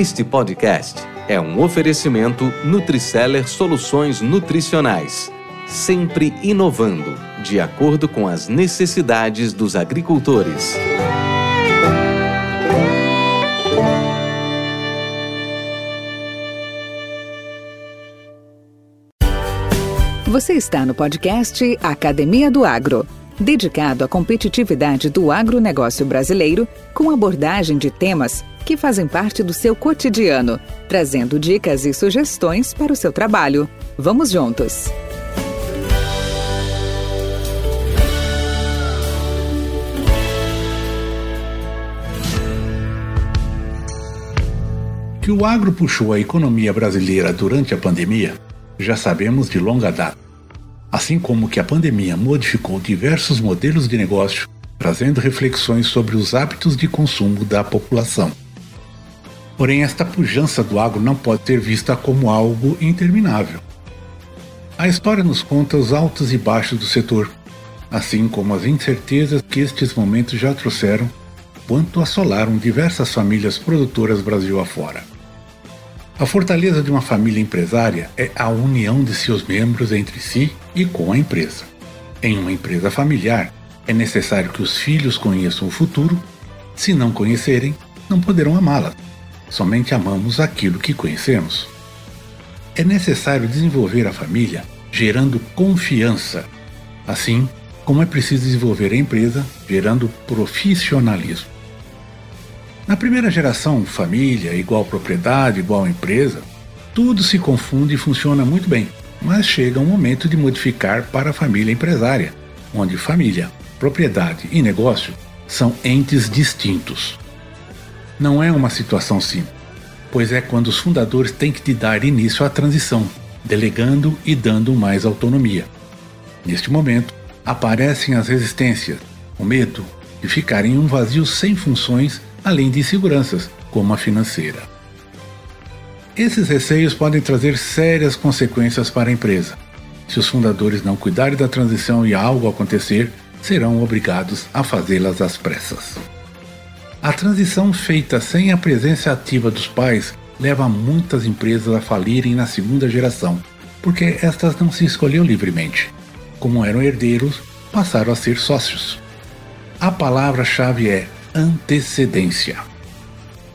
Este podcast é um oferecimento Nutriceller Soluções Nutricionais, sempre inovando, de acordo com as necessidades dos agricultores. Você está no podcast Academia do Agro, dedicado à competitividade do agronegócio brasileiro, com abordagem de temas que fazem parte do seu cotidiano, trazendo dicas e sugestões para o seu trabalho. Vamos juntos! Que o agro puxou a economia brasileira durante a pandemia, já sabemos de longa data. Assim como que a pandemia modificou diversos modelos de negócio, trazendo reflexões sobre os hábitos de consumo da população. Porém, esta pujança do agro não pode ser vista como algo interminável. A história nos conta os altos e baixos do setor, assim como as incertezas que estes momentos já trouxeram, quanto assolaram diversas famílias produtoras Brasil afora. A fortaleza de uma família empresária é a união de seus membros entre si e com a empresa. Em uma empresa familiar, é necessário que os filhos conheçam o futuro, se não conhecerem, não poderão amá-la somente amamos aquilo que conhecemos. É necessário desenvolver a família gerando confiança, assim como é preciso desenvolver a empresa gerando profissionalismo. Na primeira geração, família igual propriedade igual empresa, tudo se confunde e funciona muito bem, mas chega um momento de modificar para a família empresária, onde família, propriedade e negócio são entes distintos não é uma situação simples, pois é quando os fundadores têm que dar início à transição, delegando e dando mais autonomia. Neste momento, aparecem as resistências, o medo de ficar em um vazio sem funções, além de inseguranças, como a financeira. Esses receios podem trazer sérias consequências para a empresa. Se os fundadores não cuidarem da transição e algo acontecer, serão obrigados a fazê-las às pressas. A transição feita sem a presença ativa dos pais leva muitas empresas a falirem na segunda geração, porque estas não se escolheu livremente. Como eram herdeiros, passaram a ser sócios. A palavra-chave é antecedência.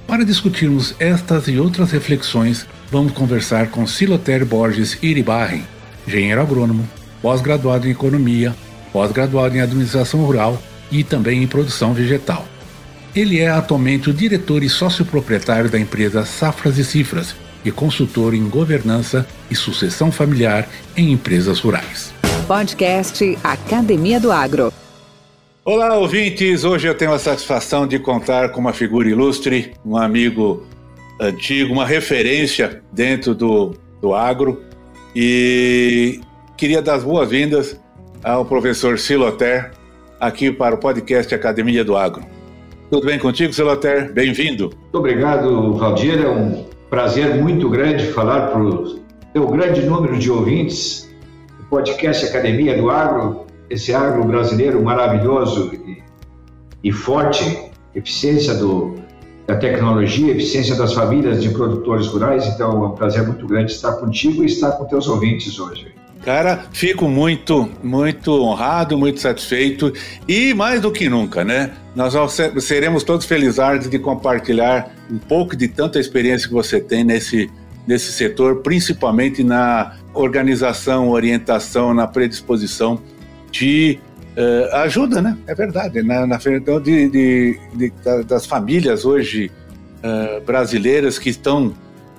Para discutirmos estas e outras reflexões, vamos conversar com Siloter Borges Iribarren, engenheiro agrônomo, pós-graduado em economia, pós-graduado em administração rural e também em produção vegetal. Ele é atualmente o diretor e sócio proprietário da empresa Safras e Cifras e consultor em governança e sucessão familiar em empresas rurais. Podcast Academia do Agro. Olá, ouvintes! Hoje eu tenho a satisfação de contar com uma figura ilustre, um amigo antigo, uma referência dentro do, do agro e queria dar as boas-vindas ao professor Siloter aqui para o podcast Academia do Agro. Tudo bem contigo, Celoter? Bem-vindo. Muito obrigado, Valdir. É um prazer muito grande falar para o teu grande número de ouvintes do podcast Academia do Agro, esse agro brasileiro maravilhoso e, e forte, eficiência do, da tecnologia, eficiência das famílias de produtores rurais. Então, é um prazer muito grande estar contigo e estar com teus ouvintes hoje. Cara, fico muito, muito honrado, muito satisfeito e mais do que nunca, né? Nós seremos todos felizardos de compartilhar um pouco de tanta experiência que você tem nesse, nesse setor, principalmente na organização, orientação, na predisposição de uh, ajuda, né? É verdade, na, na então, de, de, de, das famílias hoje uh, brasileiras que estão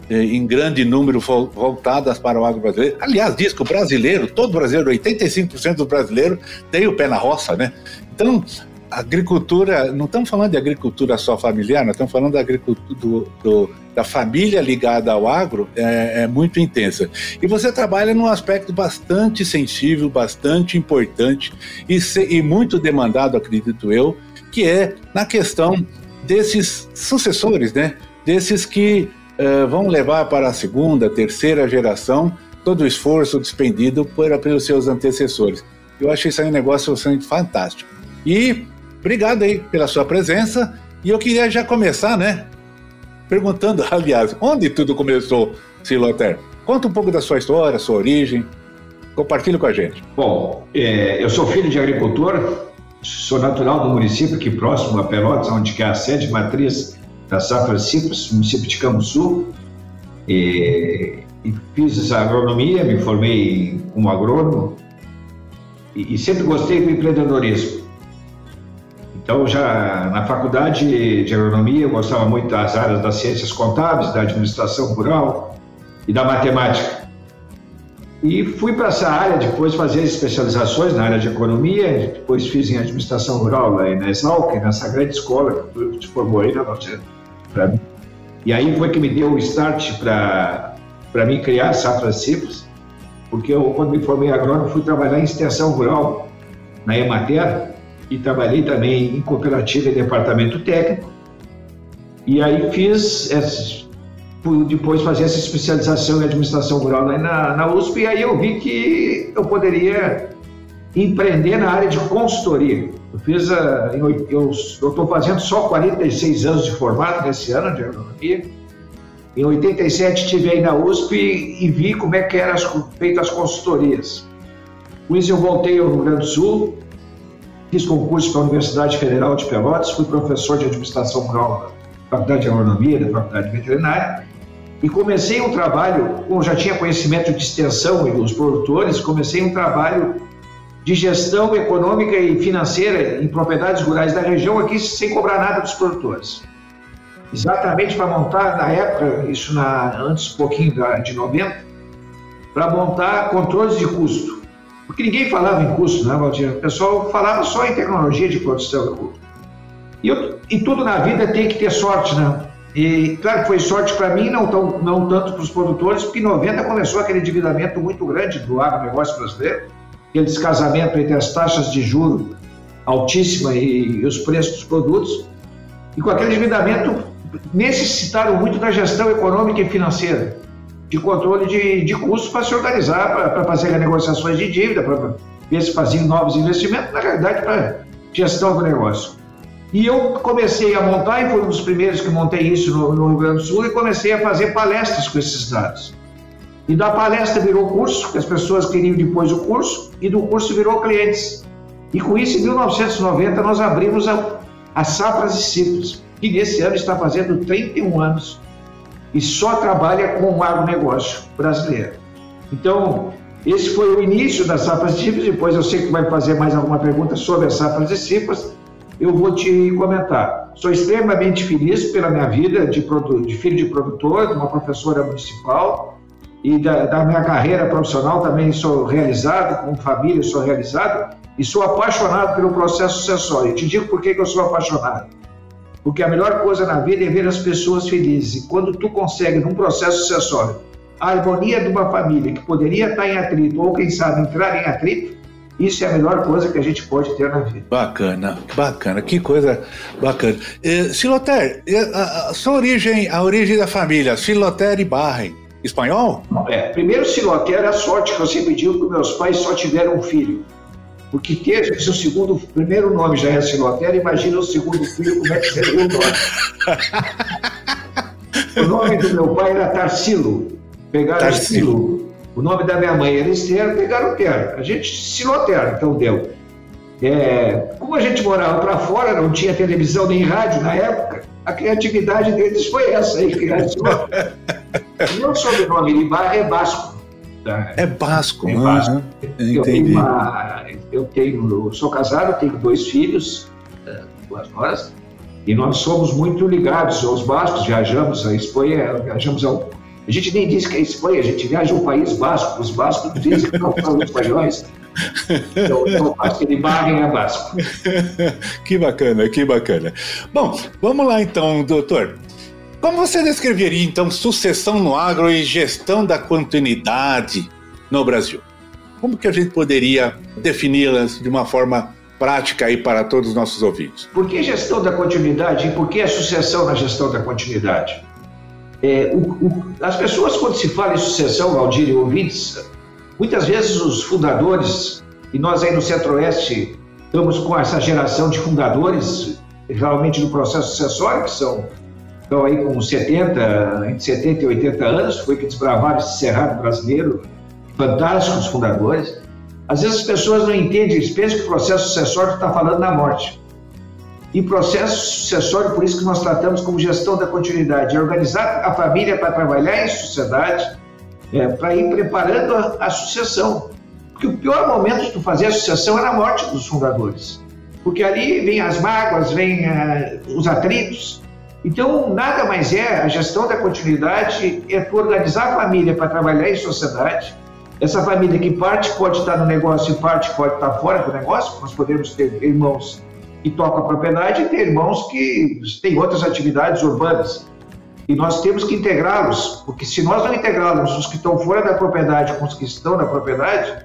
eh, em grande número voltadas para o agro brasileiro. Aliás, diz que o brasileiro, todo brasileiro, 85% do brasileiro tem o pé na roça, né? Então, agricultura, não estamos falando de agricultura só familiar, nós estamos falando da agricultura do, do, da família ligada ao agro, é, é, muito intensa. E você trabalha num aspecto bastante sensível, bastante importante e, se, e muito demandado, acredito eu, que é na questão desses sucessores, né? Desses que uh, vão levar para a segunda, terceira geração todo o esforço despendido por, pelos seus antecessores. Eu acho isso aí um negócio fantástico. E obrigado aí pela sua presença. E eu queria já começar, né? Perguntando, aliás, onde tudo começou, Siloter? Conta um pouco da sua história, sua origem. Compartilhe com a gente. Bom, é, eu sou filho de agricultor, sou natural do município aqui próximo a Pelotas, onde é a sede matriz da Safra Cipras, município de Camusul. E, e fiz agronomia, me formei como agrônomo e, e sempre gostei do empreendedorismo. Então, já na faculdade de agronomia, eu gostava muito das áreas das ciências contábeis, da administração rural e da matemática. E fui para essa área depois fazer especializações na área de economia, depois fiz em administração rural lá na Exalc, nessa grande escola que tu te formou aí, né, para mim. E aí foi que me deu o start para mim criar Safra Cipres, porque eu, quando me formei agrônomo, fui trabalhar em extensão rural na Emater, e trabalhei também em cooperativa e departamento técnico. E aí fiz, essa, depois fazer essa especialização em administração rural na, na USP, e aí eu vi que eu poderia empreender na área de consultoria. Eu fiz a, eu estou fazendo só 46 anos de formato nesse ano de agronomia. Em 87 estive aí na USP e vi como é que eram feitas as consultorias. Com isso eu voltei ao Rio Grande do Sul, Fiz concurso para a Universidade Federal de Pelotas, fui professor de administração rural da Faculdade de Agronomia, da Faculdade Veterinária, e comecei um trabalho, como já tinha conhecimento de extensão e dos produtores, comecei um trabalho de gestão econômica e financeira em propriedades rurais da região aqui sem cobrar nada dos produtores. Exatamente para montar, na época, isso na, antes um pouquinho de 90, para montar controles de custo. Porque ninguém falava em custo, né, Valdir? O pessoal falava só em tecnologia de produção. E, eu, e tudo na vida tem que ter sorte, né? E claro que foi sorte para mim, não, tão, não tanto para os produtores, porque em 90 começou aquele endividamento muito grande do agronegócio brasileiro, aquele descasamento entre as taxas de juro altíssima e, e os preços dos produtos. E com aquele endividamento necessitaram muito da gestão econômica e financeira de controle de, de custos para se organizar, para fazer negociações de dívida, para ver se faziam novos investimentos, na realidade, para gestão do negócio. E eu comecei a montar, e fui um dos primeiros que montei isso no, no Rio Grande do Sul, e comecei a fazer palestras com esses dados. E da palestra virou curso, que as pessoas queriam depois o curso, e do curso virou clientes. E com isso, em 1990, nós abrimos a, a Safras e Ciclos, que nesse ano está fazendo 31 anos e só trabalha com o agronegócio brasileiro. Então, esse foi o início das safras de depois eu sei que vai fazer mais alguma pergunta sobre as safras de cifras, eu vou te comentar. Sou extremamente feliz pela minha vida de, de filho de produtor, de uma professora municipal, e da, da, minha carreira profissional também sou realizado, com família sou realizado, e sou apaixonado pelo processo sucessório. Eu te digo por que eu sou apaixonado. Porque a melhor coisa na vida é ver as pessoas felizes. E quando tu consegue, num processo sucessório, a harmonia de uma família que poderia estar em atrito, ou quem sabe entrar em atrito, isso é a melhor coisa que a gente pode ter na vida. Bacana, bacana, que coisa bacana. Eh, Siloter, a, a, sua origem, a origem da família, Siloter e Barren, espanhol? É, primeiro Siloter, a sorte que eu sempre digo que meus pais só tiveram um filho. Porque seu segundo, o primeiro nome já é Silotera, imagina o segundo filho, como é que seria o nome. o nome do meu pai era Tarsilo. Pegaram Tarsilo. O nome da minha mãe era Esther, pegaram Ter. A gente, Silotera, então deu. É, como a gente morava para fora, não tinha televisão nem rádio na época, a criatividade deles foi essa aí, Silotera. Meu sobrenome Ibarra é Basco. Tá? É basco, é basco. Eu, tenho uma, eu tenho, sou casado, tenho dois filhos, é, duas noras, e nós somos muito ligados aos bascos, viajamos a Espanha, viajamos ao. A gente nem diz que é Espanha, a gente viaja ao país basco, os bascos dizem que não falam espanhóis. Então, então aquele barrem é basco. Que bacana, que bacana. Bom, vamos lá então, doutor. Como você descreveria, então, sucessão no agro e gestão da continuidade no Brasil? Como que a gente poderia defini-las de uma forma prática aí para todos os nossos ouvintes? Por que gestão da continuidade e por que a sucessão na gestão da continuidade? É, o, o, as pessoas, quando se fala em sucessão, Valdir e ouvintes, muitas vezes os fundadores, e nós aí no Centro-Oeste estamos com essa geração de fundadores, realmente no processo sucessório, que são estão aí com 70, entre 70 e 80 anos, foi que desbravaram esse cerrado brasileiro, fantásticos fundadores. Às vezes as pessoas não entendem, eles pensam que o processo sucessório está falando na morte. E processo sucessório, por isso que nós tratamos como gestão da continuidade, é organizar a família para trabalhar em sociedade, é, para ir preparando a, a, sucessão. Porque o pior momento de tu fazer a sucessão é na morte dos fundadores. Porque ali vem as mágoas, vem uh, os atritos. Então, nada mais é, a gestão da continuidade é tu organizar a família para trabalhar em sociedade, essa família que parte pode estar no negócio e parte pode estar fora do negócio, nós podemos ter irmãos que tocam a propriedade e ter irmãos que têm outras atividades urbanas. E nós temos que integrá-los, porque se nós não integrarmos os que estão fora da propriedade com os que estão na propriedade,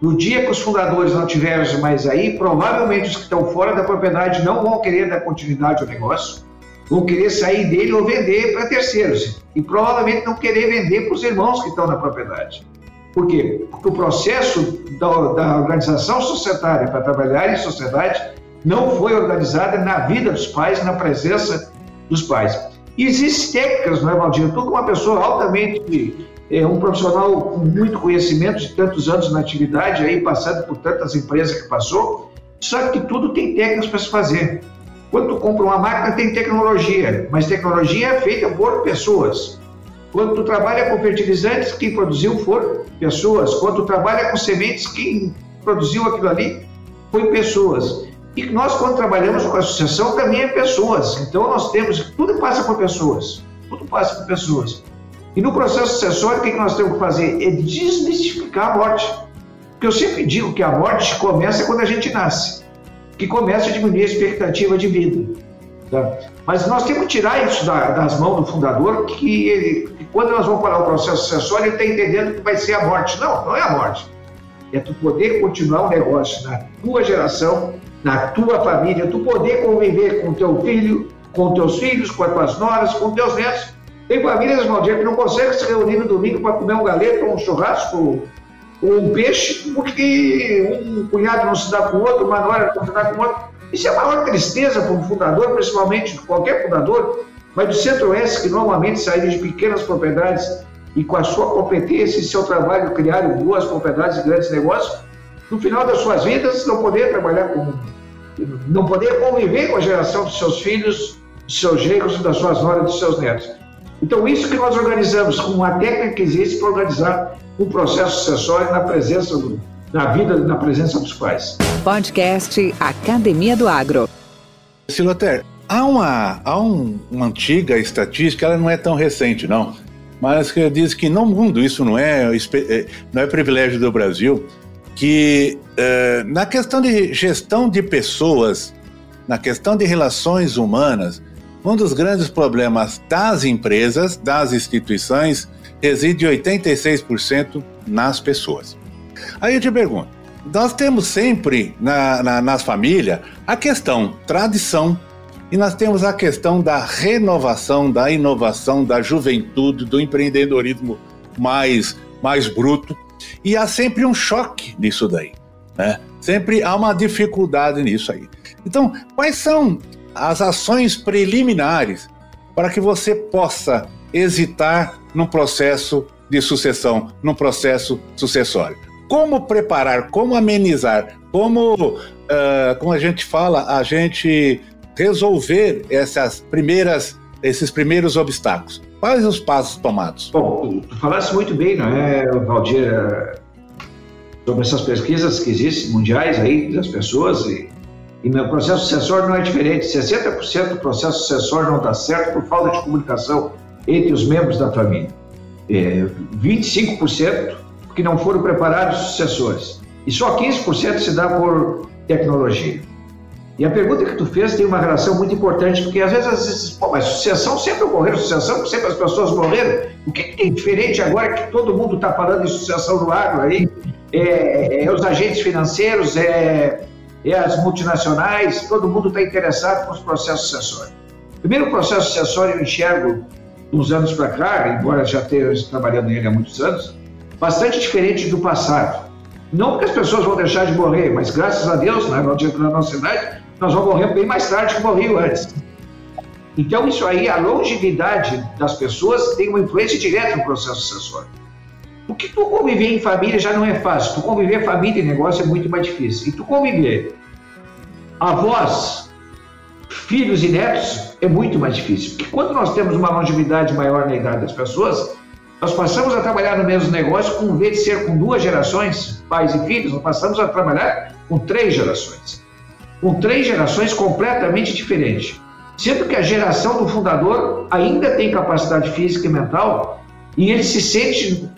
no dia que os fundadores não tiverem mais aí, provavelmente os que estão fora da propriedade não vão querer dar continuidade ao negócio, vão querer sair dele ou vender para terceiros, e provavelmente não querer vender para os irmãos que estão na propriedade. Por quê? Porque o processo da, da organização societária para trabalhar em sociedade não foi organizada na vida dos pais, na presença dos pais. Existem técnicas, não é, Valdir? Tu, como uma pessoa altamente, é, um profissional com muito conhecimento de tantos anos na atividade, aí passando por tantas empresas que passou, sabe que tudo tem técnicas para se fazer. Quando tu compra uma máquina, tem tecnologia, mas tecnologia é feita por pessoas. Quando tu trabalha com fertilizantes, quem produziu foram pessoas. Quando tu trabalha com sementes, quem produziu aquilo ali foi pessoas. E nós, quando trabalhamos com a associação, também é pessoas. Então, nós temos, tudo passa por pessoas. Tudo passa por pessoas. E no processo sucessório, o que nós temos que fazer? É desmistificar a morte. Porque eu sempre digo que a morte começa quando a gente nasce, que começa a diminuir a expectativa de vida. Tá? Mas nós temos que tirar isso da, das mãos do fundador, que, ele, que quando nós vamos parar o processo sucessório, ele está entendendo que vai ser a morte. Não, não é a morte. É tu poder continuar o um negócio na tua geração, na tua família, tu poder conviver com teu filho, com teus filhos, com as tuas noras, com teus netos. Tem famílias, Valdir, que não conseguem se reunir no domingo para comer um galeto, um churrasco, ou um peixe, porque um cunhado não se dá com o outro, uma nora não se dá com o outro isso é a maior tristeza para um fundador, principalmente qualquer fundador, mas do Centro-Oeste, que normalmente saíram de pequenas propriedades e com a sua competência e seu trabalho criaram boas propriedades e grandes negócios, no final das suas vidas não poder trabalhar com, não poder conviver com a geração dos seus filhos, dos seus genros, das suas noras, dos seus netos. Então, isso que nós organizamos, com a técnica que existe para organizar um processo sucessório na presença do, na vida, na presença dos pais. Podcast Academia do Agro. Siloter, há uma, há um, uma antiga estatística, ela não é tão recente, não, mas que diz que no mundo, isso não é, é não é privilégio do Brasil, que é, na questão de gestão de pessoas, na questão de relações humanas, um dos grandes problemas das empresas, das instituições, reside 86% nas pessoas. Aí eu te pergunto: nós temos sempre na, na, nas famílias a questão tradição e nós temos a questão da renovação, da inovação, da juventude, do empreendedorismo mais, mais bruto. E há sempre um choque nisso daí. Né? Sempre há uma dificuldade nisso aí. Então, quais são as ações preliminares para que você possa hesitar no processo de sucessão, no processo sucessório? como preparar, como amenizar, como, uh, como a gente fala, a gente resolver essas primeiras, esses primeiros obstáculos. Quais os passos tomados? Bom, tu falaste muito bem, não é, Valdir, sobre essas pesquisas que existem mundiais aí das pessoas e, e meu processo sucessório não é diferente. 60% do processo sucessório não dá certo por falta de comunicação entre os membros da família. É, 25% que não foram preparados sucessores. E só 15% se dá por tecnologia. E a pergunta que tu fez tem uma relação muito importante, porque às vezes, às vezes pô, mas sucessão sempre ocorreu, sucessão sempre as pessoas morreram. O que, que tem diferente agora que todo mundo está falando em sucessão no agro aí? É, é, é os agentes financeiros, é, é as multinacionais, todo mundo está interessado com os processos sucessórios. Primeiro processo sucessório eu enxergo uns anos para cá, embora já esteja trabalhando nele há muitos anos, bastante diferente do passado. Não porque as pessoas vão deixar de morrer, mas graças a Deus, né, na nossa idade, nós vamos morrer bem mais tarde que morriam antes. Então, isso aí, a longevidade das pessoas tem uma influência direta no processo sucessório. Porque tu conviver em família já não é fácil. Tu conviver família e negócio é muito mais difícil. E tu conviver avós, filhos e netos é muito mais difícil. Porque quando nós temos uma longevidade maior na idade das pessoas, nós passamos a trabalhar no mesmo negócio com, em vez de ser com duas gerações, pais e filhos, nós passamos a trabalhar com três gerações. Com três gerações completamente diferentes. Sendo que a geração do fundador ainda tem capacidade física e mental e ele se sente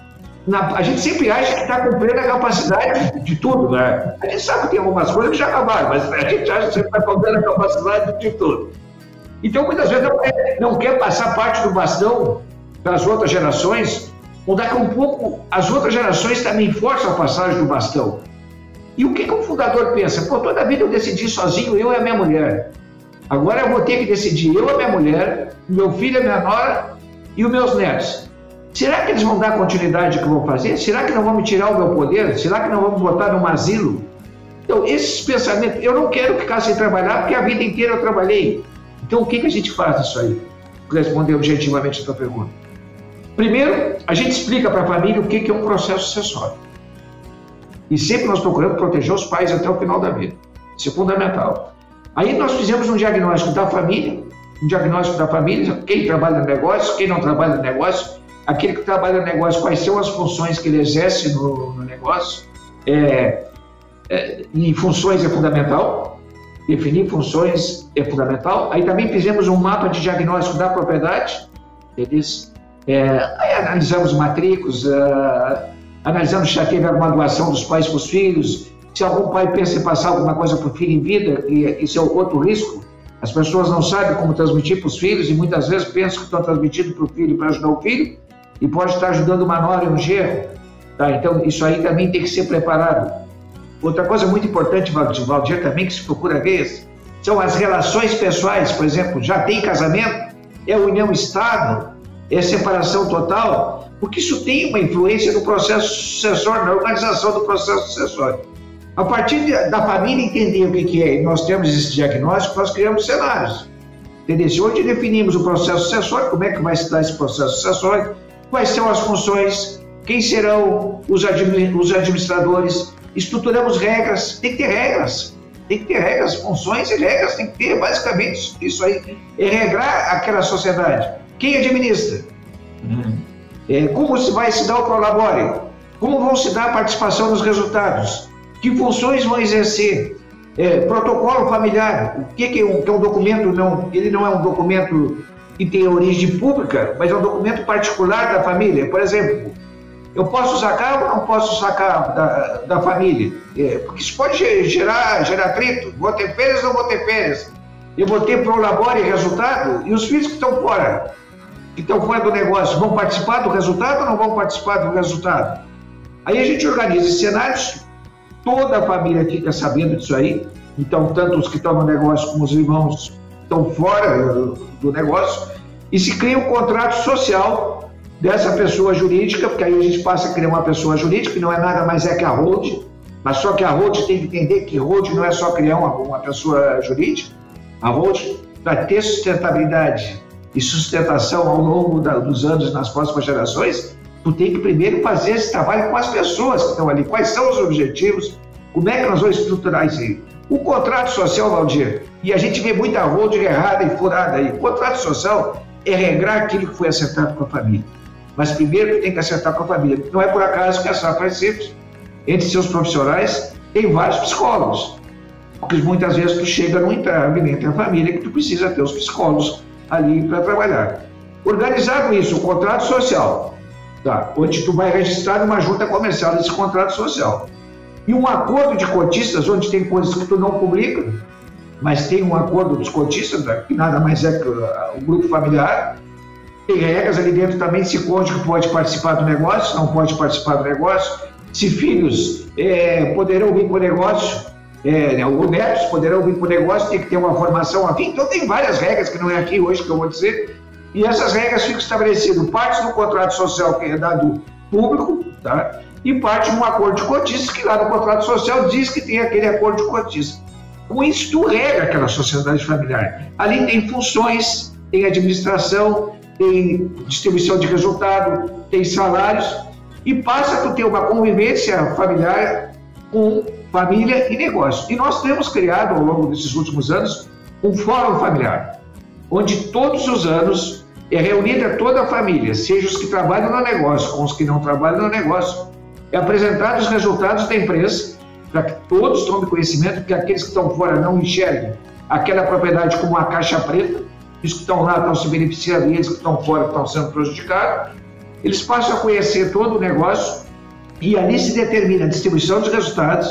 na, a gente sempre acha que está com plena capacidade de tudo, né? A gente sabe que tem algumas coisas que já acabaram, mas a gente acha que sempre está com plena capacidade de tudo. Então, muitas vezes, não não quer passar parte do bastão para as outras gerações, ou daqui a um pouco as outras gerações também forçam a passagem do bastão. E o que, que o fundador pensa? Pô, toda a vida eu decidi sozinho, eu e a minha mulher. Agora eu vou ter que decidir eu e a minha mulher, meu filho a minha nora e os meus netos. Será que eles vão dar continuidade ao que vou fazer? Será que não vão me tirar o meu poder? Será que não vão me botar num asilo? Então, esses pensamentos, eu não quero ficar sem trabalhar porque a vida inteira eu trabalhei. Então, o que, que a gente faz nisso aí? Responder objetivamente a tua pergunta. Primeiro, a gente explica para a família o que, que é um processo sucessório. E sempre nós procuramos proteger os pais até o final da vida. Isso é fundamental. Aí nós fizemos um diagnóstico da família, um diagnóstico da família, quem trabalha no negócio, quem não trabalha no negócio, aquele que trabalha no negócio, quais são as funções que ele exerce no, no negócio. É, é, em funções é fundamental, definir funções é fundamental. Aí também fizemos um mapa de diagnóstico da propriedade, eles, é, analisamos matrículas, uh, analisamos se já teve alguma doação dos pais para os filhos, se algum pai pensa em passar alguma coisa para o filho em vida, e isso é outro risco, as pessoas não sabem como transmitir para os filhos e muitas vezes pensam que estão transmitindo para o filho para ajudar o filho, e pode estar ajudando uma nora e um genro. Tá? Então, isso aí também tem que ser preparado. Outra coisa muito importante, Valdir, também que se procura ver, são as relações pessoais. Por exemplo, já tem casamento? É união estável? É separação total? Porque isso tem uma influência no processo sucessório, na organização do processo sucessório. A partir da família entender o que é, e nós temos esse diagnóstico, nós criamos cenários. Entendeu? Hoje definimos o processo sucessório, como é que vai se dar esse processo sucessório, quais são as funções, quem serão os, administradores, estruturamos regras, tem que ter regras, tem que ter regras, funções e regras, tem que ter basicamente isso aí, é regrar aquela sociedade. Quem administra? Uhum. É, como se vai se dar o prolabore? Como vão se dar a participação nos resultados? Que funções vão exercer? É, protocolo familiar, o que, que, é um, que é um documento, não, ele não é um documento que tem origem pública, mas é um documento particular da família. Por exemplo, eu posso sacar ou não posso sacar da, da família? É, porque isso pode gerar, gerar atrito. Vou ter férias ou não vou ter férias? Eu vou ter prolabore resultado? E os filhos que estão fora, que estão fora do negócio, vão participar do resultado ou não vão participar do resultado? Aí a gente organiza cenários, toda a família fica sabendo disso aí. Então, tanto os que estão no negócio como os irmãos estão fora do negócio, e se cria um contrato social dessa pessoa jurídica, porque aí a gente passa a criar uma pessoa jurídica, que não é nada mais é que a hold, mas só que a hold tem que entender que hold não é só criar uma, uma pessoa jurídica, a hold, para ter sustentabilidade e sustentação ao longo da, dos anos nas próximas gerações, tu tem que primeiro fazer esse trabalho com as pessoas que estão ali, quais são os objetivos, como é que nós vamos estruturar isso aí. O contrato social, Valdir, e a gente vê muita holding errada e furada aí. O contrato social é regrar aquilo que foi acertado com a família. Mas primeiro tem que acertar com a família. Não é por acaso que a Safra Simples, entre seus profissionais, tem vários psicólogos. Porque muitas vezes tu chega num entrave entre a família que tu precisa ter os psicólogos ali para trabalhar. Organizar com isso o contrato social, tá? onde tu vai registrar uma junta comercial desse contrato social e um acordo de cotistas, onde tem coisas que tu não publica, mas tem um acordo dos cotistas, né, que nada mais é que uh, o grupo familiar. Tem regras ali dentro também, se cônjuge pode participar do negócio, não pode participar do negócio, se filhos é, poderão vir para o negócio, é, né, ou netos poderão vir para o negócio, tem que ter uma formação afim. Então, tem várias regras que não é aqui hoje que eu vou dizer, e essas regras ficam estabelecidas, partes do contrato social que é dado público, tá? e parte de um acordo de cotistas, que lá no contrato social diz que tem aquele acordo de cotistas. Com isso, tu rega aquela sociedade familiar. Ali tem funções, tem administração, tem distribuição de resultado, tem salários, e passa a ter uma convivência familiar com família e negócio. E nós temos criado, ao longo desses últimos anos, um fórum familiar, onde todos os anos é reunida toda a família, seja os que trabalham no negócio com os que não trabalham no negócio, é apresentado os resultados da empresa, para que todos tomem conhecimento, que aqueles que estão fora não enxerguem aquela propriedade como uma caixa preta, os que estão lá estão se beneficiando e eles que estão fora estão sendo prejudicados. Eles passam a conhecer todo o negócio e ali se determina a distribuição dos resultados,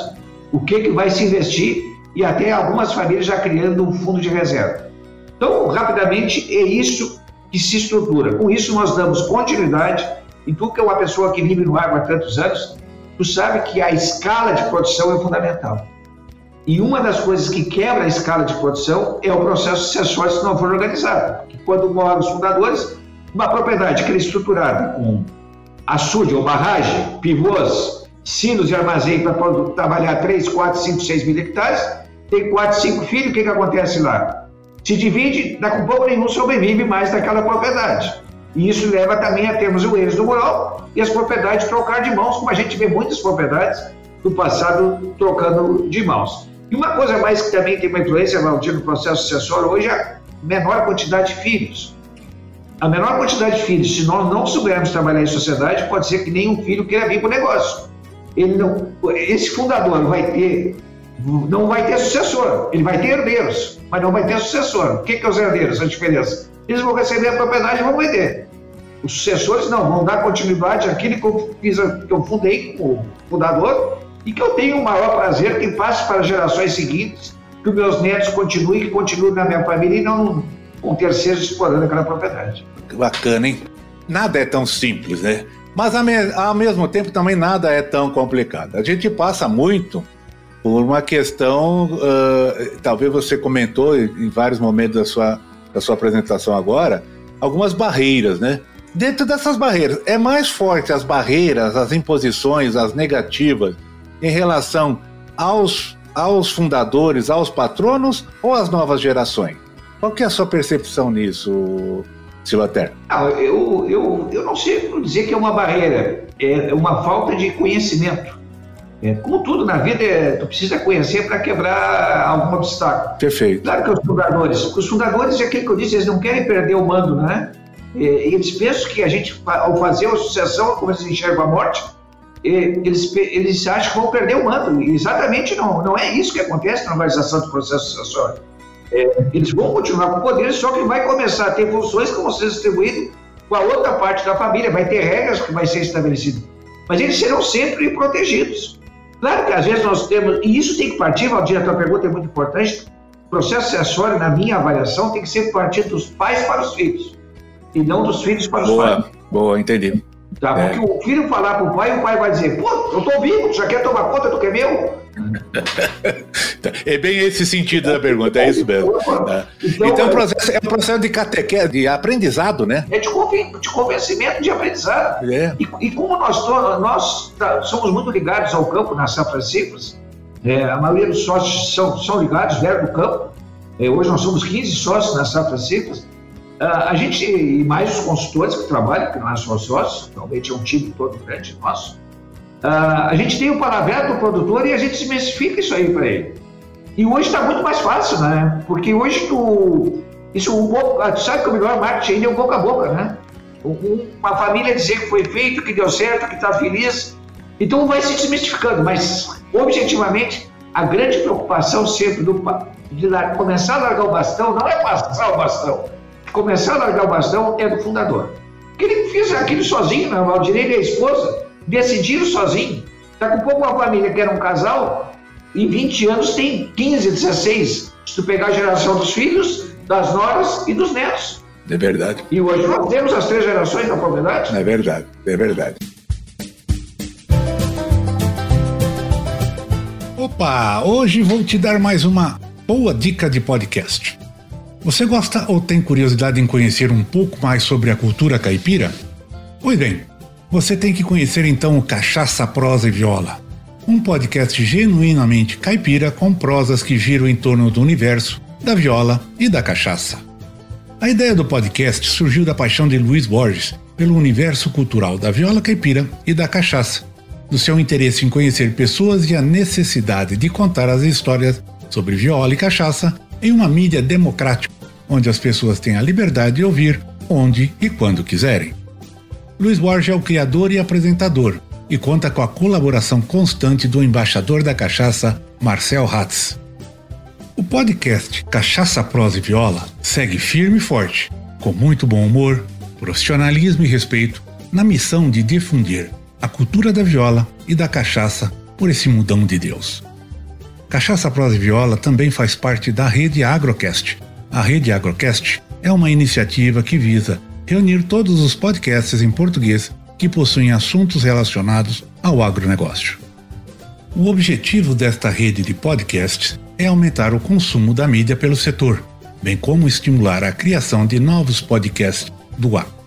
o que, que vai se investir e até algumas famílias já criando um fundo de reserva. Então, rapidamente, é isso que se estrutura. Com isso, nós damos continuidade. E tu, que é uma pessoa que vive no agro há tantos anos, tu sabe que a escala de produção é fundamental. E uma das coisas que quebra a escala de produção é o processo sucessório se não for organizado. Quando moram os fundadores, uma propriedade que é estruturada com açude ou barragem, pivôs, silos de armazém para trabalhar 3, 4, 5, 6 mil hectares, tem 4, 5 filhos, o que, que acontece lá? Se divide, daqui a pouco nenhum sobrevive mais daquela propriedade. E isso leva também a termos o erro do mural e as propriedades trocar de mãos, como a gente vê muitas propriedades do passado trocando de mãos. E uma coisa mais que também tem uma influência, Valdir, no processo sucessório hoje é a menor quantidade de filhos. A menor quantidade de filhos, se nós não soubermos trabalhar em sociedade, pode ser que nenhum filho queira vir para o negócio. Ele não, esse fundador vai ter, não vai ter sucessor, ele vai ter herdeiros, mas não vai ter sucessor. O que, que é os herdeiros? A diferença? Eles vão receber a propriedade e vão vender. Os sucessores não, vão dar continuidade àquilo que eu, fiz, que eu fundei como fundador e que eu tenho o maior prazer que passe para gerações seguintes, que os meus netos continuem, que continuem na minha família e não com terceiros explorando aquela propriedade. Bacana, hein? Nada é tão simples, né? Mas ao mesmo tempo também nada é tão complicado. A gente passa muito por uma questão, uh, talvez você comentou em vários momentos da sua, da sua apresentação agora, algumas barreiras, né? Dentro dessas barreiras, é mais forte as barreiras, as imposições, as negativas em relação aos, aos fundadores, aos patronos ou às novas gerações? Qual que é a sua percepção nisso, Silvater? Ah, eu, eu, eu não sei dizer que é uma barreira, é uma falta de conhecimento. É, como tudo na vida, é, tu precisa conhecer para quebrar algum obstáculo. Perfeito. Claro que os fundadores, os fundadores é aquilo que eu disse, eles não querem perder o mando, né? Eles pensam que a gente, ao fazer a sucessão, como eles enxergam a morte, eles, eles acham que vão perder o mando. Exatamente não, não é isso que acontece na organização do processo sucessório. É, eles vão continuar com poder, só que vai começar a ter funções que vão ser distribuídas com a outra parte da família, vai ter regras que vai ser estabelecidas. Mas eles serão sempre protegidos. Claro que às vezes nós temos, e isso tem que partir, Valdir, a tua pergunta é muito importante, o processo sucessório, na minha avaliação, tem que ser partir dos pais para os filhos, e não dos filhos para os boa, pais. Boa, entendi. Tá? Porque é. o filho falar para o pai, o pai vai dizer, pô, eu tô vivo, já quer tomar conta do que é meu? é bem esse sentido da pergunta, é isso mesmo. É. Então, então é, um processo, é um processo de catequese, de aprendizado, né? É de, convencimento, de aprendizado. É. E, e, como nós, nós tá, somos muito ligados ao campo na Safra Cifras, é, a maioria dos sócios são, são ligados, vieram do campo. É, hoje nós somos 15 sócios na Safra Cifras. Uh, a gente, e mais os consultores que trabalham, que é só sócios, realmente é um time todo grande nosso, uh, a gente tem o palavra do produtor e a gente desmistifica isso aí para ele. E hoje está muito mais fácil, né? Porque hoje tu. Isso, um pouco, tu sabe que o melhor marketing ainda é o boca a boca, né? Uma família dizer que foi feito, que deu certo, que está feliz. Então vai se desmistificando, mas objetivamente a grande preocupação sempre do, de começar a largar o bastão não é passar o bastão, começar a largar o bastão é do fundador. Porque ele fez aquilo sozinho, né? o Valdirei e a esposa decidiram sozinho. Daqui a pouco uma família que era um casal, em 20 anos tem 15, 16. Se tu pegar a geração dos filhos, das noras e dos netos. É verdade. E hoje nós temos as três gerações da propriedade. É verdade, é verdade. Opa, hoje vou te dar mais uma boa dica de podcast. Você gosta ou tem curiosidade em conhecer um pouco mais sobre a cultura caipira? Pois bem, Você tem que conhecer então o Cachaça, Prosa e Viola, um podcast genuinamente caipira com prosas que giram em torno do universo, da viola e da cachaça. A ideia do podcast surgiu da paixão de Luiz Borges pelo universo cultural da viola caipira e da cachaça, do seu interesse em conhecer pessoas e a necessidade de contar as histórias sobre viola e cachaça em uma mídia democrática, onde as pessoas têm a liberdade de ouvir onde e quando quiserem. Luiz Borges é o criador e apresentador e conta com a colaboração constante do embaixador da cachaça, Marcel Hatz. O podcast Cachaça, Prosa e Viola segue firme e forte, com muito bom humor, profissionalismo e respeito, na missão de difundir a cultura da viola e da cachaça por esse mundão de Deus. Cachaça, Prosa e Viola também faz parte da rede Agrocast. A rede Agrocast é uma iniciativa que visa reunir todos os podcasts em português que possuem assuntos relacionados ao agronegócio. O objetivo desta rede de podcasts é aumentar o consumo da mídia pelo setor, bem como estimular a criação de novos podcasts do agro.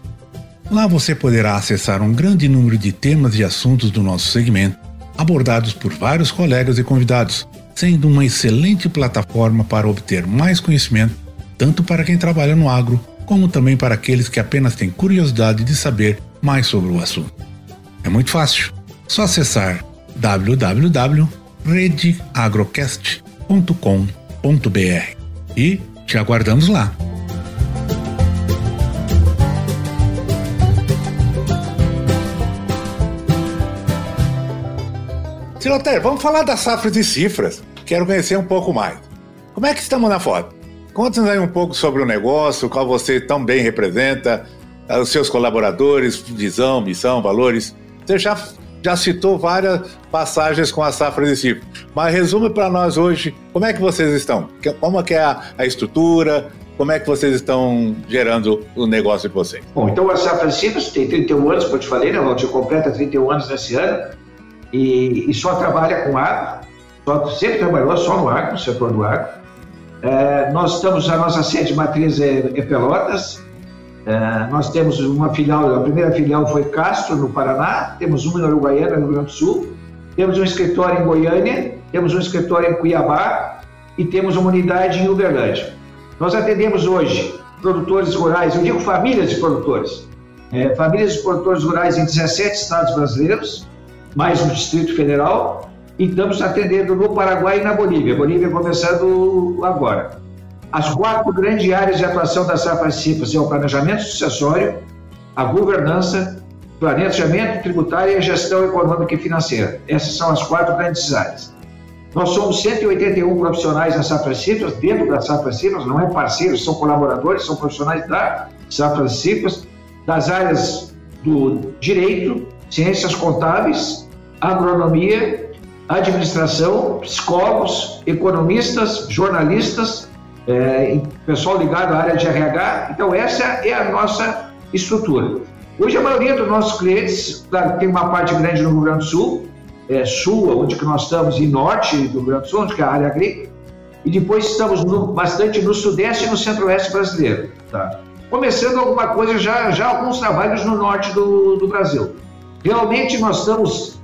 Lá você poderá acessar um grande número de temas e assuntos do nosso segmento, abordados por vários colegas e convidados, sendo uma excelente plataforma para obter mais conhecimento, tanto para quem trabalha no agro como também para aqueles que apenas têm curiosidade de saber mais sobre o assunto. É muito fácil, só acessar www.redeagrocast.com.br e te aguardamos lá. Silotério, vamos falar das safras e cifras. Quero conhecer um pouco mais. Como é que estamos na foto? Conte-nos aí um pouco sobre o negócio, qual você tão bem representa, os seus colaboradores, visão, missão, valores. Você já, já citou várias passagens com a safra de cifra, mas resume para nós hoje como é que vocês estão, como é é a, a estrutura, como é que vocês estão gerando o negócio de vocês? Bom, então a Safra Cifras tem 31 anos, como eu te falei, né, Valdir? Completa 31 anos nesse ano e, e só trabalha com agro, só, sempre trabalhou só no agro, no setor do agro. É, nós estamos, a nossa sede matriz é, é Pelotas, é, nós temos uma filial, a primeira filial foi Castro, no Paraná, temos uma em Uruguaiana, no Rio Grande do Sul, temos um escritório em Goiânia, temos um escritório em Cuiabá e temos uma unidade em Uberlândia. Nós atendemos hoje produtores rurais, eu digo famílias de produtores, é, famílias de produtores rurais em 17 estados brasileiros, mais no Distrito Federal, e estamos atendendo no Paraguai e na Bolívia. Bolívia começando agora. As quatro grandes áreas de atuação da Safra Cifras são o planejamento sucessório, a governança, planejamento tributário e a gestão econômica e financeira. Essas são as quatro grandes áreas. Nós somos 181 profissionais na Safra Cifras, dentro da Safra Cifras, não é parceiros, são colaboradores, são profissionais da Safra Cifras, das áreas do direito, ciências contábeis, agronomia administração, psicólogos, economistas, jornalistas, é, pessoal ligado à área de RH. Então, essa é a nossa estrutura. Hoje, a maioria dos nossos clientes, claro, tem uma parte grande no Rio Grande do Sul, é, sul, onde que nós estamos, e norte do Rio Grande do Sul, onde que é a área agrícola, e depois estamos no, bastante no sudeste e no centro-oeste brasileiro. Tá? Começando alguma coisa, já, já alguns trabalhos no norte do, do Brasil. Realmente nós estamos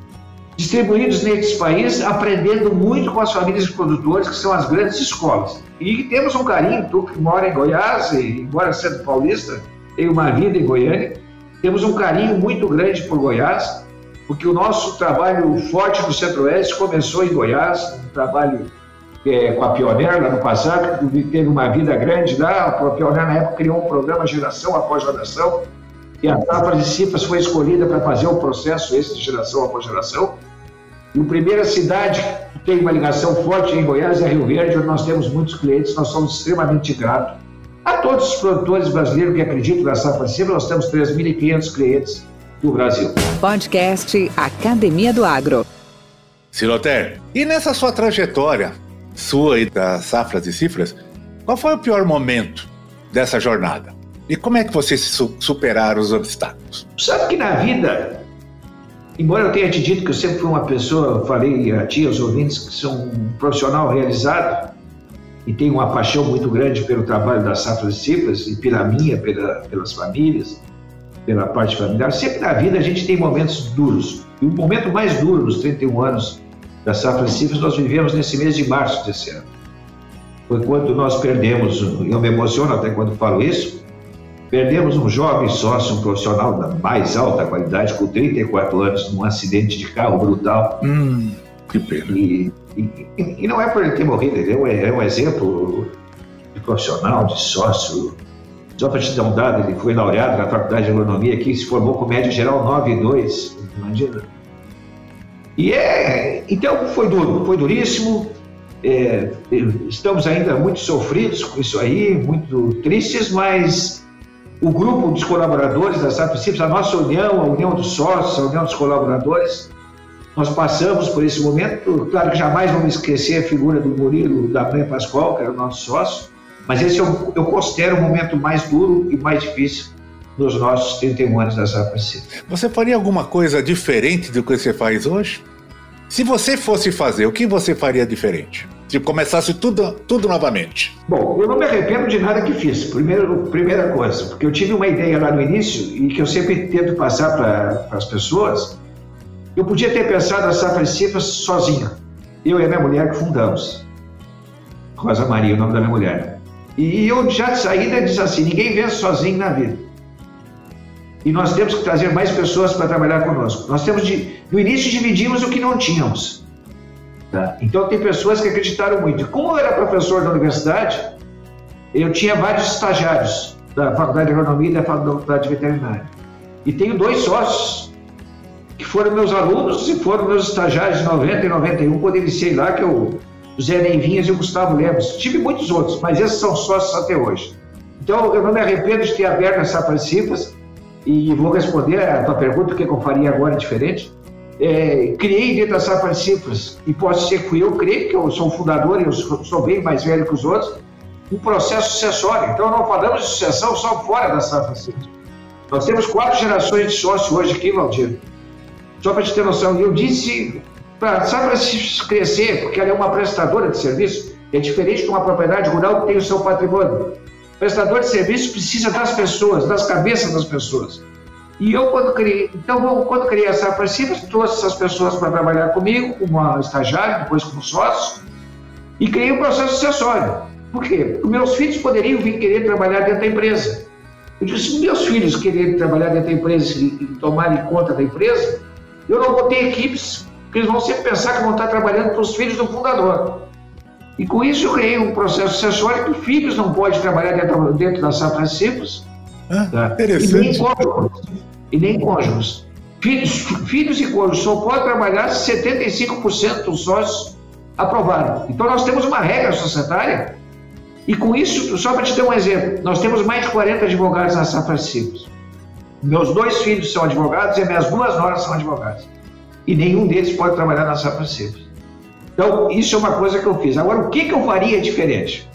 distribuídos nesses países, aprendendo muito com as famílias de que são as grandes escolas. E temos um carinho, tu que mora em Goiás, e embora sendo paulista, tem uma vida em Goiânia, temos um carinho muito grande por Goiás, porque o nosso trabalho forte no Centro-Oeste começou em Goiás, um trabalho é, com a Pioneer lá no passado, que teve uma vida grande lá. A Pioneer, na época, criou um programa Geração Após Geração, e a Safra de Cifras foi escolhida para fazer o processo esse de geração após geração. E a primeira cidade que tem uma ligação forte em Goiás é Rio Verde, onde nós temos muitos clientes, nós somos extremamente gratos. A todos os produtores brasileiros que acreditam na Safra de Cifras, nós temos 3.500 clientes do Brasil. Podcast Academia do Agro. Siloter, e nessa sua trajetória, sua e da Safras e Cifras, qual foi o pior momento dessa jornada? E como é que vocês superaram os obstáculos? Sabe que na vida, embora eu tenha te dito que eu sempre fui uma pessoa, falei a ti, aos ouvintes, que sou um profissional realizado e tenho uma paixão muito grande pelo trabalho das Safras Cifras e pela minha, pela, pelas famílias, pela parte familiar. Sempre na vida a gente tem momentos duros. E o momento mais duro nos 31 anos da Safra Cifras nós vivemos nesse mês de março desse ano. Foi quando nós perdemos, eu me emociono até quando falo isso, perdemos um jovem sócio, um profissional da mais alta qualidade, com 34 anos, num acidente de carro brutal. Hum, que pena. E, e, e, não é por ele ter morrido, ele é um, é um exemplo de profissional, de sócio, só para te dar um dado, ele foi laureado na Faculdade de Agronomia aqui, se formou com média geral 9,2, imagina. E é, então foi duro, foi duríssimo. É, estamos ainda muito sofridos com isso aí, muito tristes, mas o grupo dos colaboradores da SAP Simples, a nossa união, a união dos sócios, a união dos colaboradores, nós passamos por esse momento. Claro que jamais vamos esquecer a figura do Murilo da Mãe Pascoal, que era o nosso sócio, mas esse eu, eu considero o momento mais duro e mais difícil dos nossos 31 anos da Safra Você faria alguma coisa diferente do que você faz hoje? Se você fosse fazer, o que você faria diferente? Se começasse tudo, tudo novamente? Bom, eu não me arrependo de nada que fiz. Primeiro, primeira coisa, porque eu tive uma ideia lá no início e que eu sempre tento passar para as pessoas. Eu podia ter pensado a Safra Cifras sozinho. Eu e a minha mulher que fundamos. Rosa Maria, o nome da minha mulher. E eu já de saída disse assim: ninguém vence sozinho na vida. E nós temos que trazer mais pessoas para trabalhar conosco. Nós temos de, no início dividimos o que não tínhamos. Tá? Então tem pessoas que acreditaram muito. Como eu era professor da universidade, eu tinha vários estagiários da Faculdade de Agronomia e da Faculdade de Veterinária. E tenho dois sócios que foram meus alunos e foram meus estagiários de 90 e 91, quando iniciei lá, que eu o Zé Neivinhas e o Gustavo Lemos. Tive muitos outros, mas esses são sócios até hoje. Então, eu não me arrependo de ter aberto essa Cifras e vou responder a tua pergunta, o que eu faria agora diferente. É, criei dentro da Safra Cifras, e posso ser que eu, creio que eu sou o fundador e eu sou bem mais velho que os outros, um processo sucessório. Então, não falamos de sucessão só fora da Safra Cifras. Nós temos quatro gerações de sócios hoje aqui, Valdir. Só para te ter noção, eu disse para para crescer, porque ela é uma prestadora de serviço, é diferente de uma propriedade rural que tem o seu patrimônio. O prestador de serviço precisa das pessoas, das cabeças das pessoas. E eu, quando criei, então, quando criei a Safra Simples, trouxe essas pessoas para trabalhar comigo, como uma estagiária, depois como sócio, e criei um processo sucessório. Por quê? Porque meus filhos poderiam vir querer trabalhar dentro da empresa. Eu disse, se meus filhos quererem trabalhar dentro da empresa e, e tomarem conta da empresa, eu não vou ter equipes porque eles vão sempre pensar que vão estar trabalhando para os filhos do fundador. E com isso eu criei um processo sucessório que filhos não podem trabalhar dentro, dentro da Safra Simples. Ah, tá? Interessante. E nem cônjuges. E nem cônjuges. Filhos, filhos e cônjuges só podem trabalhar se 75% dos sócios aprovaram. Então nós temos uma regra societária e com isso, só para te dar um exemplo, nós temos mais de 40 advogados na Safra Simples. Meus dois filhos são advogados e minhas duas noras são advogadas e nenhum deles pode trabalhar na safra simples. Então, isso é uma coisa que eu fiz. Agora, o que, que eu faria diferente?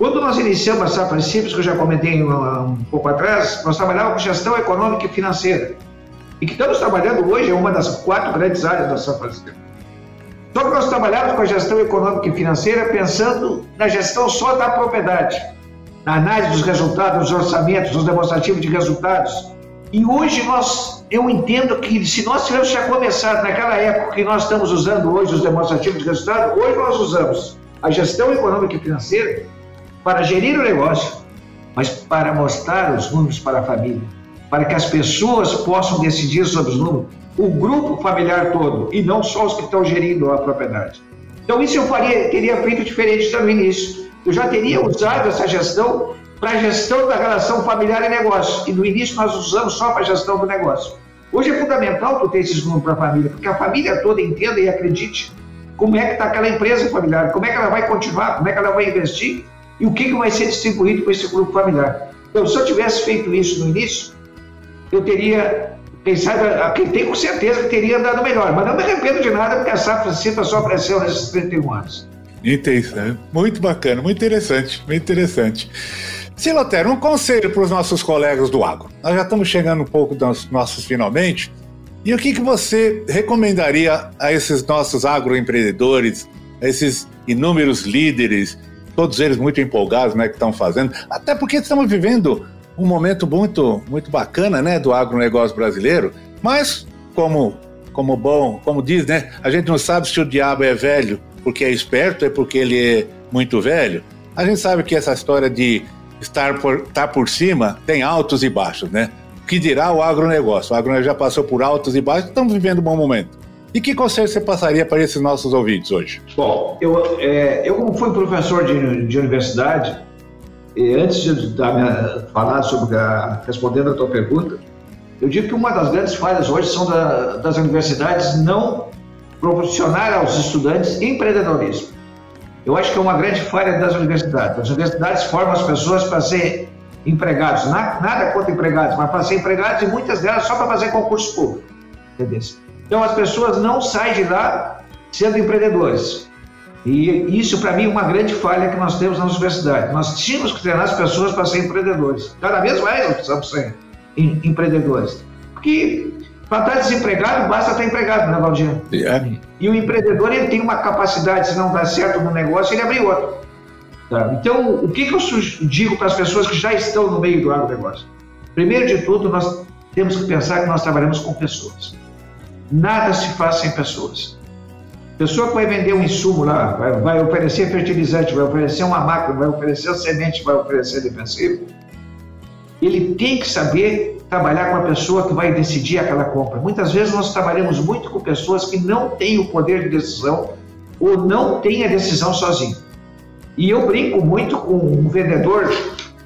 Quando nós iniciamos a safra simples, que eu já comentei um, um pouco atrás, nós trabalhávamos com gestão econômica e financeira. E que estamos trabalhando hoje é uma das quatro grandes áreas da safra simples. Só que nós trabalhávamos com a gestão econômica e financeira pensando na gestão só da propriedade, na análise dos resultados, dos orçamentos, dos demonstrativos de resultados, e hoje nós, eu entendo que se nós tivéssemos já começado naquela época que nós estamos usando hoje os demonstrativos de resultado, hoje nós usamos a gestão econômica e financeira para gerir o negócio, mas para mostrar os números para a família, para que as pessoas possam decidir sobre os números, o grupo familiar todo, e não só os que estão gerindo a propriedade. Então isso eu faria, teria feito diferente no início. Eu já teria usado essa gestão para a gestão da relação familiar e negócio. E no início nós usamos só para a gestão do negócio. Hoje é fundamental tu ter esses números para a família, porque a família toda entenda e acredite como é que está aquela empresa familiar, como é que ela vai continuar, como é que ela vai investir e o que, que vai ser distribuído para esse grupo familiar. Então, se eu tivesse feito isso no início, eu teria, quem sabe, tem com certeza que teria andado melhor, mas não me arrependo de nada porque a Safra Cita só cresceu nesses 31 anos. Interessante, muito bacana, muito interessante, muito interessante. Silotero, um conselho para os nossos colegas do agro. Nós já estamos chegando um pouco dos nossos finalmente. E o que, que você recomendaria a esses nossos agroempreendedores, a esses inúmeros líderes, todos eles muito empolgados, né, que estão fazendo? Até porque estamos vivendo um momento muito, muito bacana, né, do agronegócio brasileiro, mas como, como bom, como diz, né, a gente não sabe se o diabo é velho porque é esperto, é porque ele é muito velho. A gente sabe que essa história de estar por, estar por cima tem altos e baixos, né? O que dirá o agronegócio? O agronegócio já passou por altos e baixos, estamos vivendo um bom momento. E que conselho você passaria para esses nossos ouvintes hoje? Bom, eu, é, eu como fui professor de, de universidade, antes de minha, falar sobre a, respondendo a tua pergunta, eu digo que uma das grandes falhas hoje são da, das universidades não proporcionar aos estudantes empreendedorismo. Eu acho que é uma grande falha das universidades. As universidades formam as pessoas para ser empregados, nada contra empregados, mas para ser empregados e muitas delas só para fazer concurso público. Entendeu? Então as pessoas não saem de lá sendo empreendedores. E isso, para mim, é uma grande falha que nós temos na universidade. Nós tínhamos que treinar as pessoas para serem empreendedores. Cada vez mais nós precisamos ser empreendedores. Porque para estar desempregado, basta estar empregado, né, Valdir? É. E o empreendedor ele tem uma capacidade, se não dá certo no negócio, ele abre outro. Tá? Então, o que, que eu digo para as pessoas que já estão no meio do agronegócio? Primeiro de tudo, nós temos que pensar que nós trabalhamos com pessoas. Nada se faz sem pessoas. Pessoa que vai vender um insumo lá, vai, vai oferecer fertilizante, vai oferecer uma máquina, vai oferecer semente, vai oferecer defensivo, ele tem que saber trabalhar com a pessoa que vai decidir aquela compra. Muitas vezes nós trabalhamos muito com pessoas que não têm o poder de decisão ou não têm a decisão sozinho. E eu brinco muito com um vendedor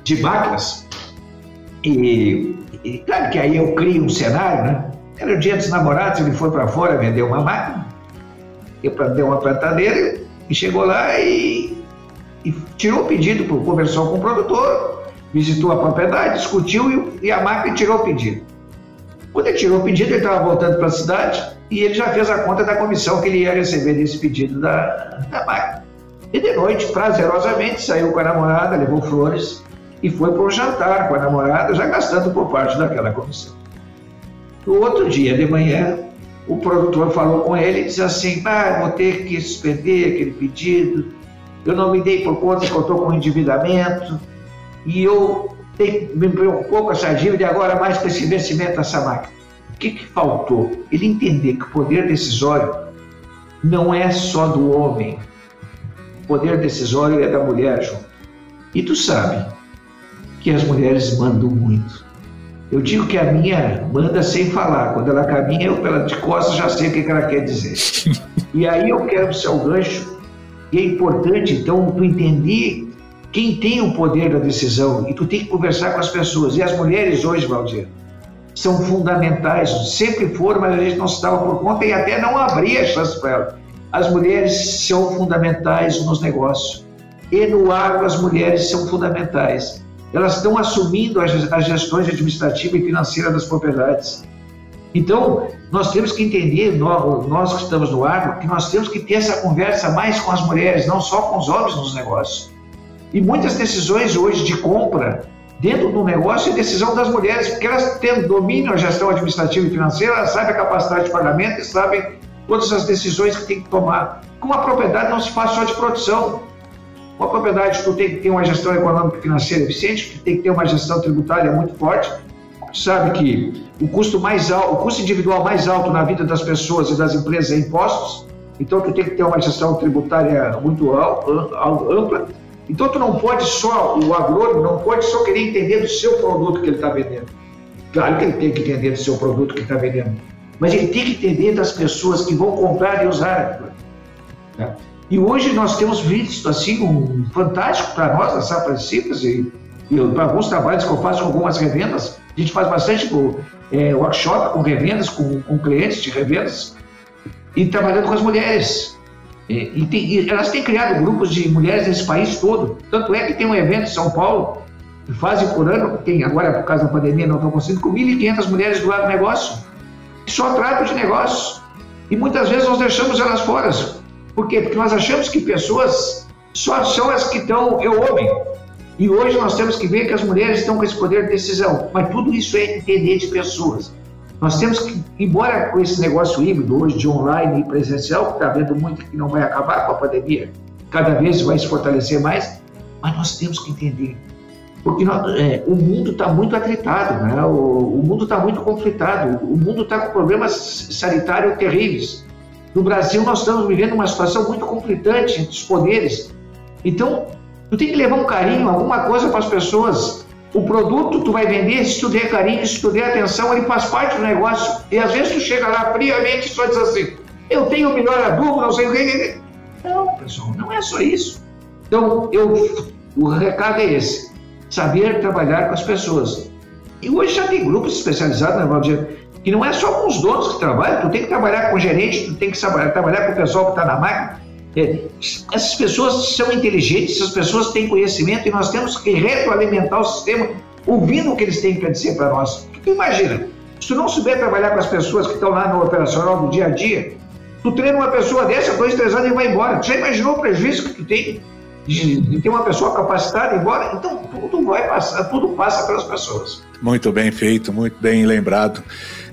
de máquinas e, e claro que aí eu crio um cenário, né? Era o dia dos namorados, ele foi para fora vender uma máquina eu deu uma plantadeira e chegou lá e, e tirou o pedido, conversou com o produtor, visitou a propriedade, discutiu e, e a máquina tirou o pedido. Quando ele tirou o pedido, ele estava voltando para a cidade e ele já fez a conta da comissão que ele ia receber desse pedido da, da máquina. E de noite, prazerosamente, saiu com a namorada, levou flores e foi para um jantar com a namorada, já gastando por parte daquela comissão. No outro dia de manhã, o produtor falou com ele e disse assim: ah, vou ter que suspender aquele pedido, eu não me dei por conta que eu estou com endividamento e eu tenho, me preocupou com essa dívida e agora mais com esse vencimento dessa máquina. O que, que faltou? Ele entender que o poder decisório não é só do homem, o poder decisório é da mulher, João. E tu sabe que as mulheres mandam muito. Eu digo que a minha manda sem falar. Quando ela caminha, eu pela de costas já sei o que ela quer dizer. E aí eu quero ser o gancho. E é importante, então, tu entender quem tem o poder da decisão. E tu tem que conversar com as pessoas. E as mulheres hoje, Valdir, são fundamentais. Sempre foram, mas a gente não se dava por conta e até não abria chance para elas. As mulheres são fundamentais nos negócios. E no agro, as mulheres são fundamentais elas estão assumindo as gestões administrativa e financeira das propriedades. Então, nós temos que entender, nós que estamos no agro, que nós temos que ter essa conversa mais com as mulheres, não só com os homens nos negócios. E muitas decisões hoje de compra dentro do negócio é decisão das mulheres, porque elas têm domínio a gestão administrativa e financeira, elas sabem a capacidade de pagamento e sabem todas as decisões que tem que tomar. Com uma propriedade não se faz só de produção, uma propriedade, tu tem que ter uma gestão econômica e financeira eficiente, tu tem que ter uma gestão tributária muito forte. Tu sabe que o custo mais alto, o custo individual mais alto na vida das pessoas e das empresas é impostos. Então tu tem que ter uma gestão tributária muito ampla. Então tu não pode só, o agrônomo não pode só querer entender do seu produto que ele está vendendo. Claro que ele tem que entender do seu produto que está vendendo, mas ele tem que entender das pessoas que vão comprar e usar. Né? E hoje nós temos visto assim um fantástico para nós, as Saprecitas, e, e para alguns trabalhos que eu faço com algumas revendas, a gente faz bastante é, workshop com revendas, com, com, clientes de revendas, e trabalhando com as mulheres. E, e, tem, e, elas têm criado grupos de mulheres nesse país todo. Tanto é que tem um evento em São Paulo, que fazem por ano, tem agora por causa da pandemia não estão conseguindo, com 1.500 mulheres do agronegócio, que só tratam de negócios. E muitas vezes nós deixamos elas fora por quê? Porque nós achamos que pessoas só são as que estão, eu homem. E hoje nós temos que ver que as mulheres estão com esse poder de decisão. Mas tudo isso é entender de pessoas. Nós temos que, embora com esse negócio híbrido hoje de online e presencial, que está vendo muito que não vai acabar com a pandemia, cada vez vai se fortalecer mais, mas nós temos que entender porque nós, é, o mundo está muito atritado, né? o, o mundo está muito conflitado, o mundo está com problemas sanitários terríveis. No Brasil, nós estamos vivendo uma situação muito conflitante entre os poderes. Então, tu tem que levar um carinho, alguma coisa para as pessoas. O produto tu vai vender, se tu der carinho, se tu der atenção, ele faz parte do negócio. E às vezes tu chega lá friamente e só diz assim: eu tenho o melhor adubo, não sei o que. Não, pessoal, não é só isso. Então, eu, o recado é esse: saber trabalhar com as pessoas. E hoje já tem grupos especializados, né, Valdir? Que não é só com os donos que trabalham, tu tem que trabalhar com o gerente, tu tem que trabalhar com o pessoal que está na máquina. É, essas pessoas são inteligentes, essas pessoas têm conhecimento e nós temos que retroalimentar o sistema ouvindo o que eles têm para dizer para nós. Tu imagina, se tu não souber trabalhar com as pessoas que estão lá no operacional do dia a dia, tu treina uma pessoa dessa, dois, três anos e vai embora. Tu já imaginou o prejuízo que tu tem de ter uma pessoa capacitada embora? Então, tudo vai passar, tudo passa pelas pessoas. Muito bem feito, muito bem lembrado.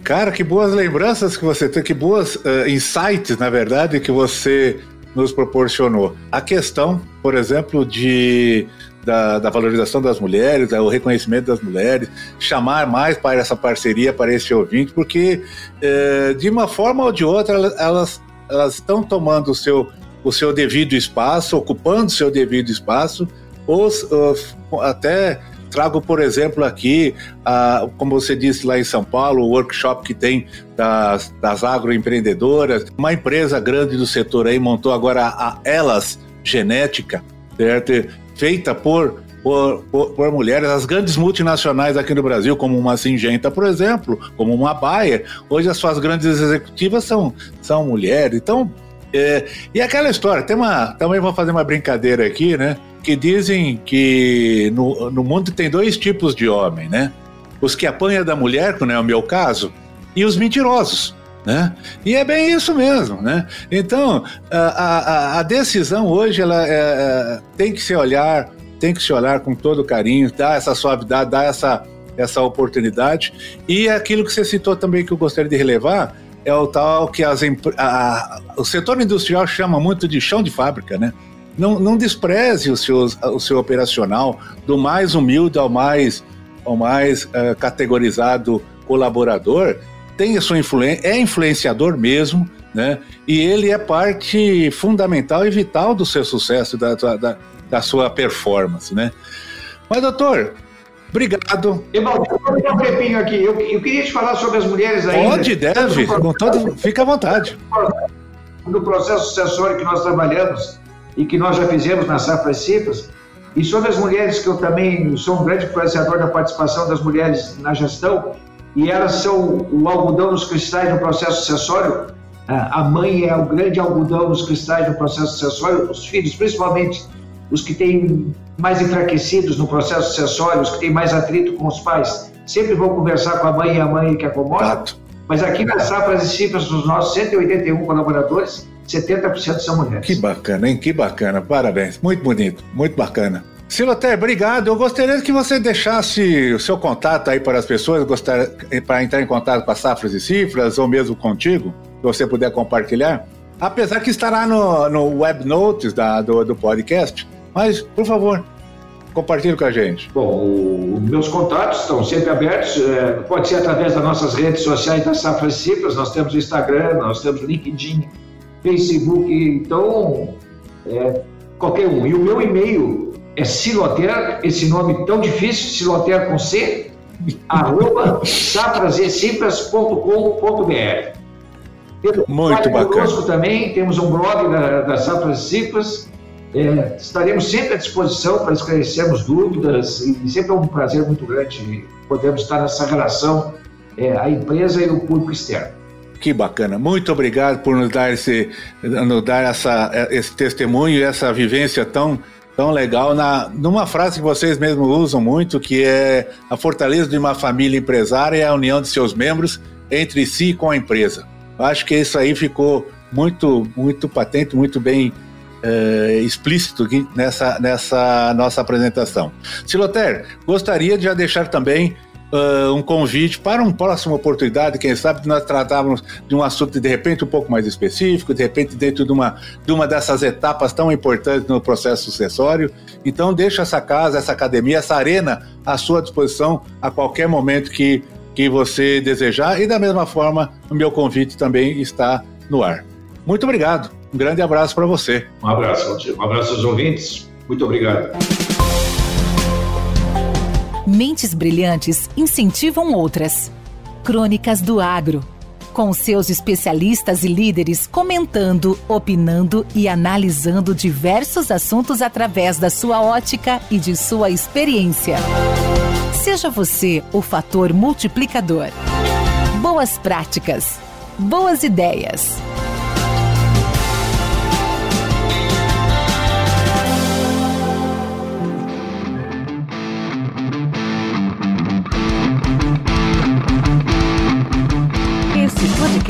Cara, que boas lembranças que você tem, que boas uh, insights, na verdade, que você nos proporcionou. A questão, por exemplo, de da, da, valorização das mulheres, o reconhecimento das mulheres, chamar mais para essa parceria, para esse ouvinte, porque uh, de uma forma ou de outra elas, elas estão tomando o seu, o seu devido espaço, ocupando o seu devido espaço, ou uh, até Trago, por exemplo, aqui, uh, como você disse lá em São Paulo, o workshop que tem das, das agroempreendedoras. Uma empresa grande do setor aí montou agora a Elas Genética, certo? feita por por, por, por, mulheres, as grandes multinacionais aqui no Brasil, como uma Singenta, por exemplo, como uma Bayer, hoje as suas grandes executivas são, são mulheres. Então, é, e aquela história, tem uma, também vou fazer uma brincadeira aqui, né? que dizem que no, no mundo tem dois tipos de homem, né? Os que apanham da mulher, que não é o meu caso, e os mentirosos. Né? E é bem isso mesmo, né? Então a, a, a decisão hoje ela é, é, tem que se olhar, tem que se olhar com todo carinho, dar essa suavidade, dar essa essa oportunidade e aquilo que você citou também que eu gostaria de relevar é o tal que as, a, o setor industrial chama muito de chão de fábrica, né? não, não despreze o seu, o seu operacional, do mais humilde ao mais, ao mais uh, categorizado colaborador, tem a sua influência, é influenciador mesmo, né? E ele é parte fundamental e vital do seu sucesso, da, da, da sua performance, né? Mas, doutor, Obrigado. Evaldo, eu um tempinho aqui. Eu, eu, queria te falar sobre as mulheres ainda. Pode, deve. Com todo, fica à vontade. No processo sucessório que nós trabalhamos, e que nós já fizemos na Safra Cifras. E sobre as mulheres, que eu também sou um grande influenciador da participação das mulheres na gestão, e elas são o algodão nos cristais no processo sucessório. A mãe é o grande algodão nos cristais no processo sucessório, os filhos, principalmente os que têm mais enfraquecidos no processo sucessório, os que têm mais atrito com os pais, sempre vão conversar com a mãe e a mãe que acomoda. Mas aqui na Safras e Cifras, dos nossos 181 colaboradores, 70% são mulheres. Que bacana, hein? Que bacana. Parabéns. Muito bonito, muito bacana. Siloté, obrigado. Eu gostaria que você deixasse o seu contato aí para as pessoas, para entrar em contato com as Safras e Cifras, ou mesmo contigo, se você puder compartilhar. Apesar que estará no, no web notes da, do, do podcast, mas, por favor, compartilhe com a gente. Bom, meus contatos estão sempre abertos, é, pode ser através das nossas redes sociais da Safras e Cifras, nós temos o Instagram, nós temos o LinkedIn, Facebook, então é, qualquer um. E o meu e-mail é siloter, esse nome tão difícil, siloter com C, arroba safrasecifras.com.br. Muito bacana. Conosco também, temos um blog da, da Safras Cifras, é, estaremos sempre à disposição para esclarecermos dúvidas e sempre é um prazer muito grande podermos estar nessa relação é, a empresa e o público externo. Que bacana. Muito obrigado por nos dar esse, nos dar essa, esse testemunho e essa vivência tão, tão legal na, numa frase que vocês mesmos usam muito, que é a fortaleza de uma família empresária é a união de seus membros entre si e com a empresa. Acho que isso aí ficou muito, muito patente, muito bem é, explícito nessa, nessa nossa apresentação. Siloter, gostaria de já deixar também uh, um convite para uma próxima oportunidade, quem sabe nós tratávamos de um assunto de repente um pouco mais específico, de repente dentro de uma, de uma dessas etapas tão importantes no processo sucessório. Então deixa essa casa, essa academia, essa arena à sua disposição a qualquer momento que, que você desejar e da mesma forma o meu convite também está no ar. Muito obrigado. Um grande abraço para você. Um abraço, um abraço aos ouvintes. Muito obrigado. Mentes brilhantes incentivam outras. Crônicas do Agro. Com seus especialistas e líderes comentando, opinando e analisando diversos assuntos através da sua ótica e de sua experiência. Seja você o fator multiplicador. Boas práticas. Boas ideias.